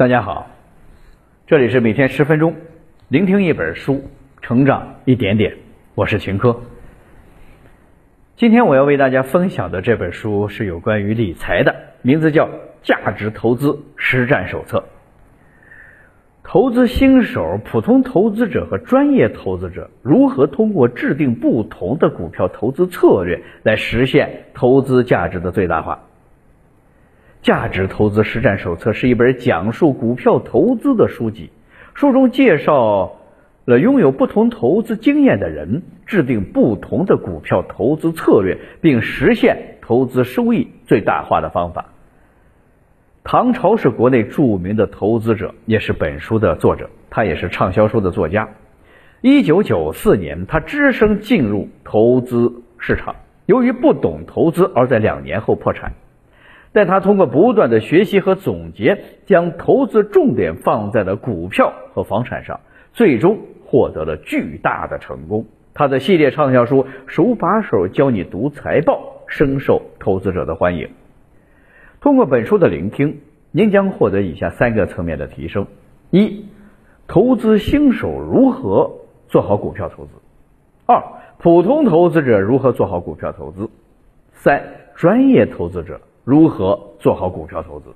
大家好，这里是每天十分钟，聆听一本书，成长一点点。我是秦科。今天我要为大家分享的这本书是有关于理财的，名字叫《价值投资实战手册》。投资新手、普通投资者和专业投资者如何通过制定不同的股票投资策略来实现投资价值的最大化？价值投资实战手册是一本讲述股票投资的书籍，书中介绍了拥有不同投资经验的人制定不同的股票投资策略，并实现投资收益最大化的方法。唐朝是国内著名的投资者，也是本书的作者。他也是畅销书的作家。一九九四年，他只身进入投资市场，由于不懂投资，而在两年后破产。但他通过不断的学习和总结，将投资重点放在了股票和房产上，最终获得了巨大的成功。他的系列畅销书《手把手教你读财报》深受投资者的欢迎。通过本书的聆听，您将获得以下三个层面的提升：一、投资新手如何做好股票投资；二、普通投资者如何做好股票投资；三、专业投资者如何做好股票投资。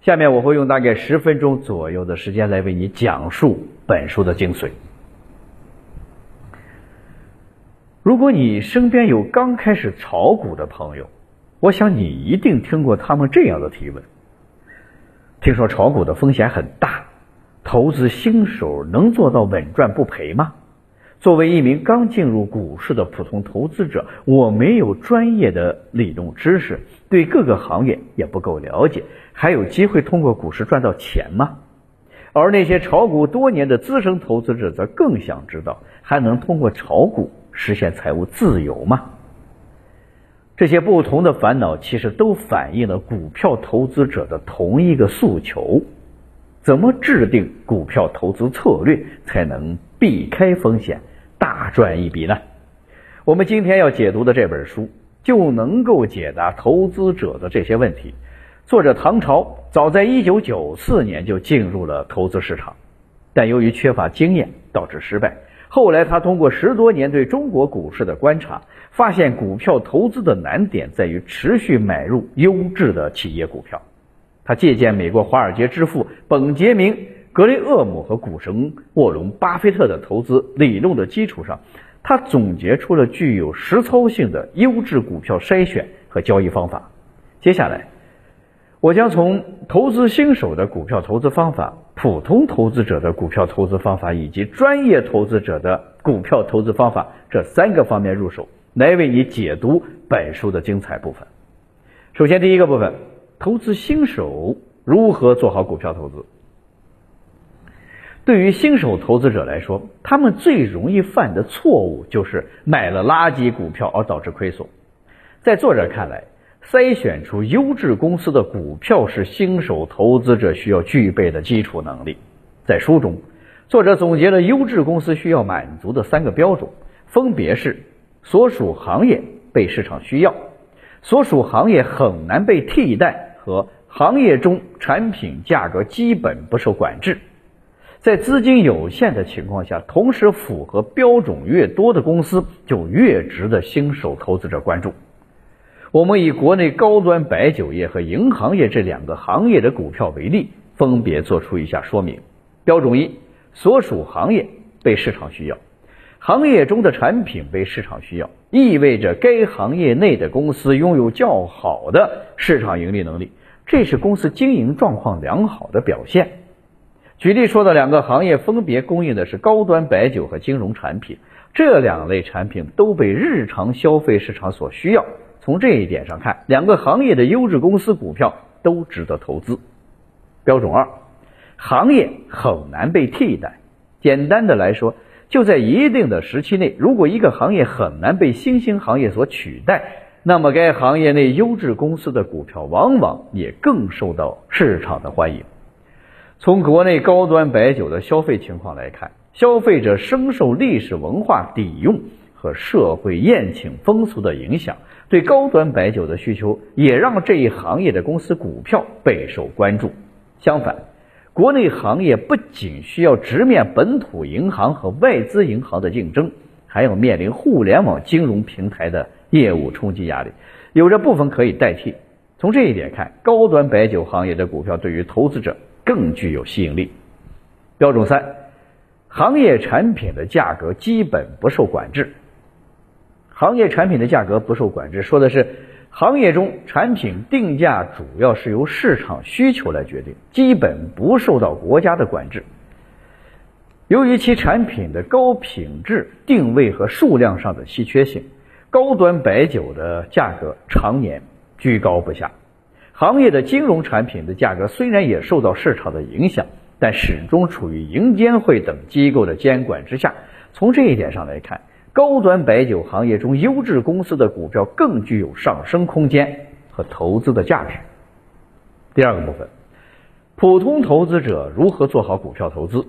下面我会用大概十分钟左右的时间来为你讲述本书的精髓。如果你身边有刚开始炒股的朋友，我想你一定听过他们这样的提问：听说炒股的风险很大，投资新手能做到稳赚不赔吗？作为一名刚进入股市的普通投资者，我没有专业的理论知识，对各个行业也不够了解，还有机会通过股市赚到钱吗？而那些炒股多年的资深投资者则更想知道，还能通过炒股实现财务自由吗？这些不同的烦恼，其实都反映了股票投资者的同一个诉求：怎么制定股票投资策略，才能避开风险，大赚一笔呢？我们今天要解读的这本书，就能够解答投资者的这些问题。作者唐朝早在一九九四年就进入了投资市场，但由于缺乏经验，导致失败。后来，他通过十多年对中国股市的观察，发现股票投资的难点在于持续买入优质的企业股票。他借鉴美国华尔街之父本杰明·格雷厄姆和股神沃伦·巴菲特的投资理论的基础上，他总结出了具有实操性的优质股票筛选和交易方法。接下来。我将从投资新手的股票投资方法、普通投资者的股票投资方法以及专业投资者的股票投资方法这三个方面入手，来为你解读本书的精彩部分。首先，第一个部分，投资新手如何做好股票投资？对于新手投资者来说，他们最容易犯的错误就是买了垃圾股票而导致亏损。在作者看来，筛选出优质公司的股票是新手投资者需要具备的基础能力。在书中，作者总结了优质公司需要满足的三个标准，分别是：所属行业被市场需要，所属行业很难被替代，和行业中产品价格基本不受管制。在资金有限的情况下，同时符合标准越多的公司，就越值得新手投资者关注。我们以国内高端白酒业和银行业这两个行业的股票为例，分别做出一下说明。标准一：所属行业被市场需要，行业中的产品被市场需要，意味着该行业内的公司拥有较好的市场盈利能力，这是公司经营状况良好的表现。举例说的两个行业分别供应的是高端白酒和金融产品，这两类产品都被日常消费市场所需要。从这一点上看，两个行业的优质公司股票都值得投资。标准二，行业很难被替代。简单的来说，就在一定的时期内，如果一个行业很难被新兴行业所取代，那么该行业内优质公司的股票往往也更受到市场的欢迎。从国内高端白酒的消费情况来看，消费者深受历史文化底蕴和社会宴请风俗的影响。对高端白酒的需求，也让这一行业的公司股票备受关注。相反，国内行业不仅需要直面本土银行和外资银行的竞争，还要面临互联网金融平台的业务冲击压力，有着部分可以代替。从这一点看，高端白酒行业的股票对于投资者更具有吸引力。标准三，行业产品的价格基本不受管制。行业产品的价格不受管制，说的是行业中产品定价主要是由市场需求来决定，基本不受到国家的管制。由于其产品的高品质、定位和数量上的稀缺性，高端白酒的价格常年居高不下。行业的金融产品的价格虽然也受到市场的影响，但始终处于银监会等机构的监管之下。从这一点上来看。高端白酒行业中优质公司的股票更具有上升空间和投资的价值。第二个部分，普通投资者如何做好股票投资？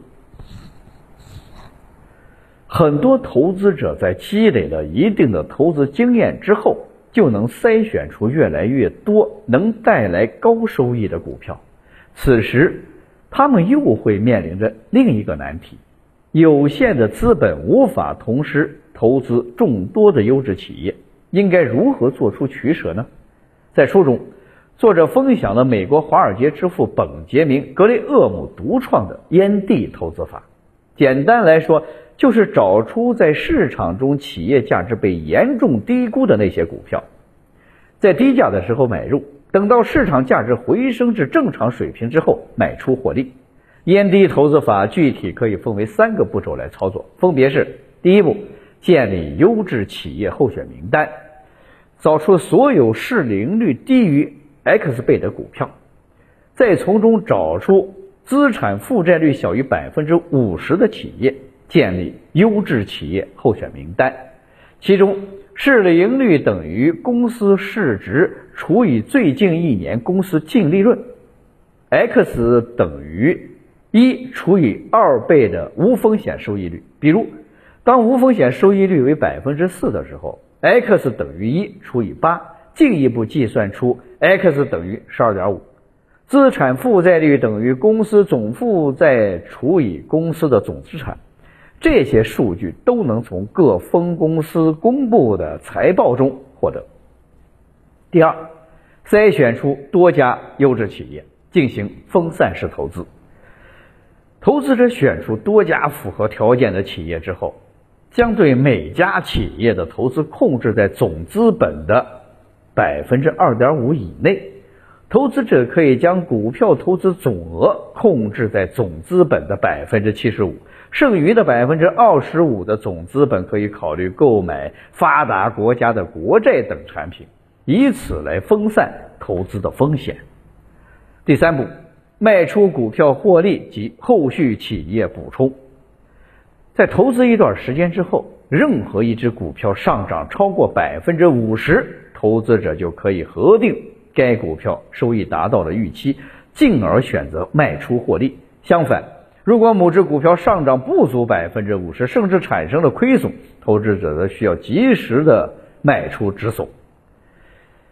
很多投资者在积累了一定的投资经验之后，就能筛选出越来越多能带来高收益的股票。此时，他们又会面临着另一个难题：有限的资本无法同时。投资众多的优质企业，应该如何做出取舍呢？在书中，作者分享了美国华尔街之父本杰明·格雷厄姆独创的烟蒂投资法。简单来说，就是找出在市场中企业价值被严重低估的那些股票，在低价的时候买入，等到市场价值回升至正常水平之后卖出获利。烟蒂投资法具体可以分为三个步骤来操作，分别是：第一步。建立优质企业候选名单，找出所有市盈率低于 X 倍的股票，再从中找出资产负债率小于百分之五十的企业，建立优质企业候选名单。其中，市盈率等于公司市值除以最近一年公司净利润，X 等于一除以二倍的无风险收益率。比如。当无风险收益率为百分之四的时候，x 等于一除以八，进一步计算出 x 等于十二点五。资产负债率等于公司总负债除以公司的总资产，这些数据都能从各分公司公布的财报中获得。第二，筛选出多家优质企业进行分散式投资。投资者选出多家符合条件的企业之后。将对每家企业的投资控制在总资本的百分之二点五以内，投资者可以将股票投资总额控制在总资本的百分之七十五，剩余的百分之二十五的总资本可以考虑购买发达国家的国债等产品，以此来分散投资的风险。第三步，卖出股票获利及后续企业补充。在投资一段时间之后，任何一只股票上涨超过百分之五十，投资者就可以核定该股票收益达到了预期，进而选择卖出获利。相反，如果某只股票上涨不足百分之五十，甚至产生了亏损，投资者则需要及时的卖出止损。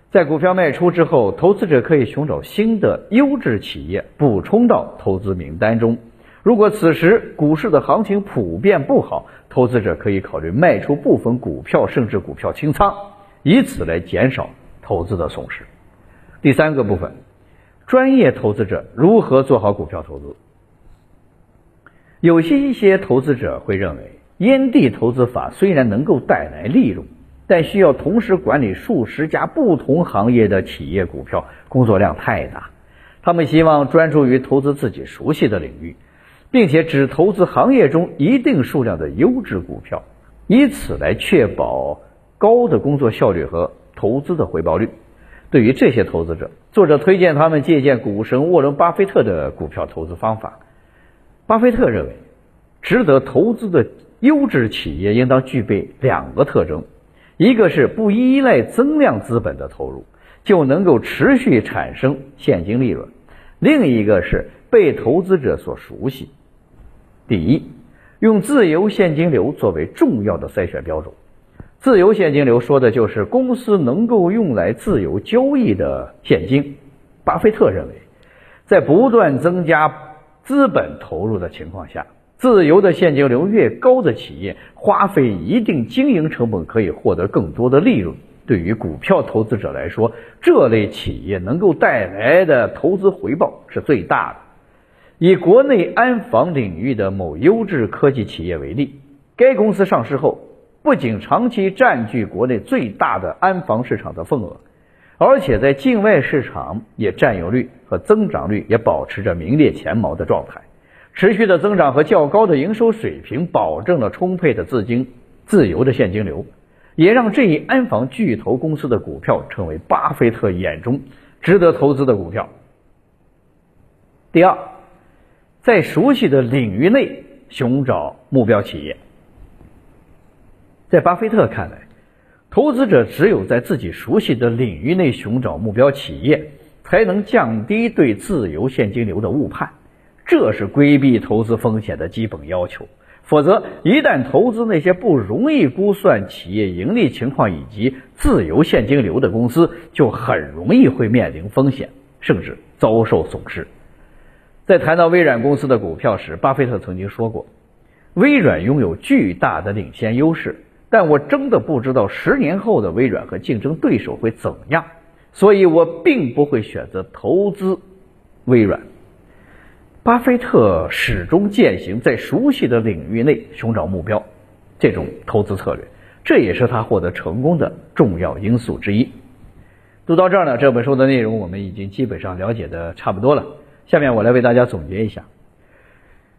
在股票卖出之后，投资者可以寻找新的优质企业补充到投资名单中。如果此时股市的行情普遍不好，投资者可以考虑卖出部分股票，甚至股票清仓，以此来减少投资的损失。第三个部分，专业投资者如何做好股票投资？有些一些投资者会认为，烟蒂投资法虽然能够带来利润，但需要同时管理数十家不同行业的企业股票，工作量太大。他们希望专注于投资自己熟悉的领域。并且只投资行业中一定数量的优质股票，以此来确保高的工作效率和投资的回报率。对于这些投资者，作者推荐他们借鉴股神沃伦·巴菲特的股票投资方法。巴菲特认为，值得投资的优质企业应当具备两个特征：一个是不依赖增量资本的投入，就能够持续产生现金利润；另一个是被投资者所熟悉。第一，用自由现金流作为重要的筛选标准。自由现金流说的就是公司能够用来自由交易的现金。巴菲特认为，在不断增加资本投入的情况下，自由的现金流越高的企业，花费一定经营成本可以获得更多的利润。对于股票投资者来说，这类企业能够带来的投资回报是最大的。以国内安防领域的某优质科技企业为例，该公司上市后，不仅长期占据国内最大的安防市场的份额，而且在境外市场也占有率和增长率也保持着名列前茅的状态。持续的增长和较高的营收水平，保证了充沛的资金、自由的现金流。也让这一安防巨头公司的股票成为巴菲特眼中值得投资的股票。第二，在熟悉的领域内寻找目标企业。在巴菲特看来，投资者只有在自己熟悉的领域内寻找目标企业，才能降低对自由现金流的误判，这是规避投资风险的基本要求。否则，一旦投资那些不容易估算企业盈利情况以及自由现金流的公司，就很容易会面临风险，甚至遭受损失。在谈到微软公司的股票时，巴菲特曾经说过：“微软拥有巨大的领先优势，但我真的不知道十年后的微软和竞争对手会怎么样，所以我并不会选择投资微软。”巴菲特始终践行在熟悉的领域内寻找目标这种投资策略，这也是他获得成功的重要因素之一。读到这儿呢，这本书的内容我们已经基本上了解的差不多了。下面我来为大家总结一下。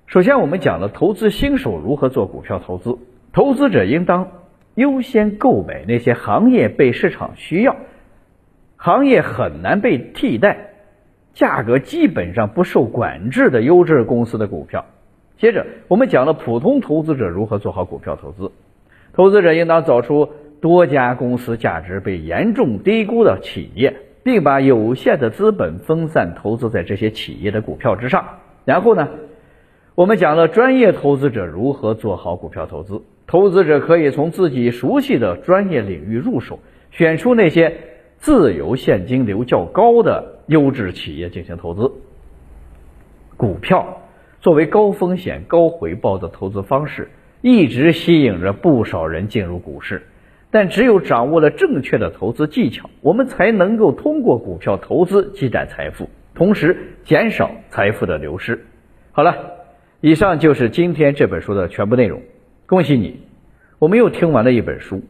首先，我们讲了投资新手如何做股票投资，投资者应当优先购买那些行业被市场需要、行业很难被替代。价格基本上不受管制的优质公司的股票。接着，我们讲了普通投资者如何做好股票投资。投资者应当找出多家公司价值被严重低估的企业，并把有限的资本分散投资在这些企业的股票之上。然后呢，我们讲了专业投资者如何做好股票投资。投资者可以从自己熟悉的专业领域入手，选出那些。自由现金流较高的优质企业进行投资。股票作为高风险高回报的投资方式，一直吸引着不少人进入股市。但只有掌握了正确的投资技巧，我们才能够通过股票投资积攒财富，同时减少财富的流失。好了，以上就是今天这本书的全部内容。恭喜你，我们又听完了一本书。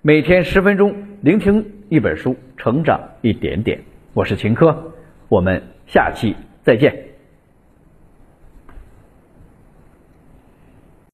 每天十分钟，聆听一本书，成长一点点。我是秦科，我们下期再见。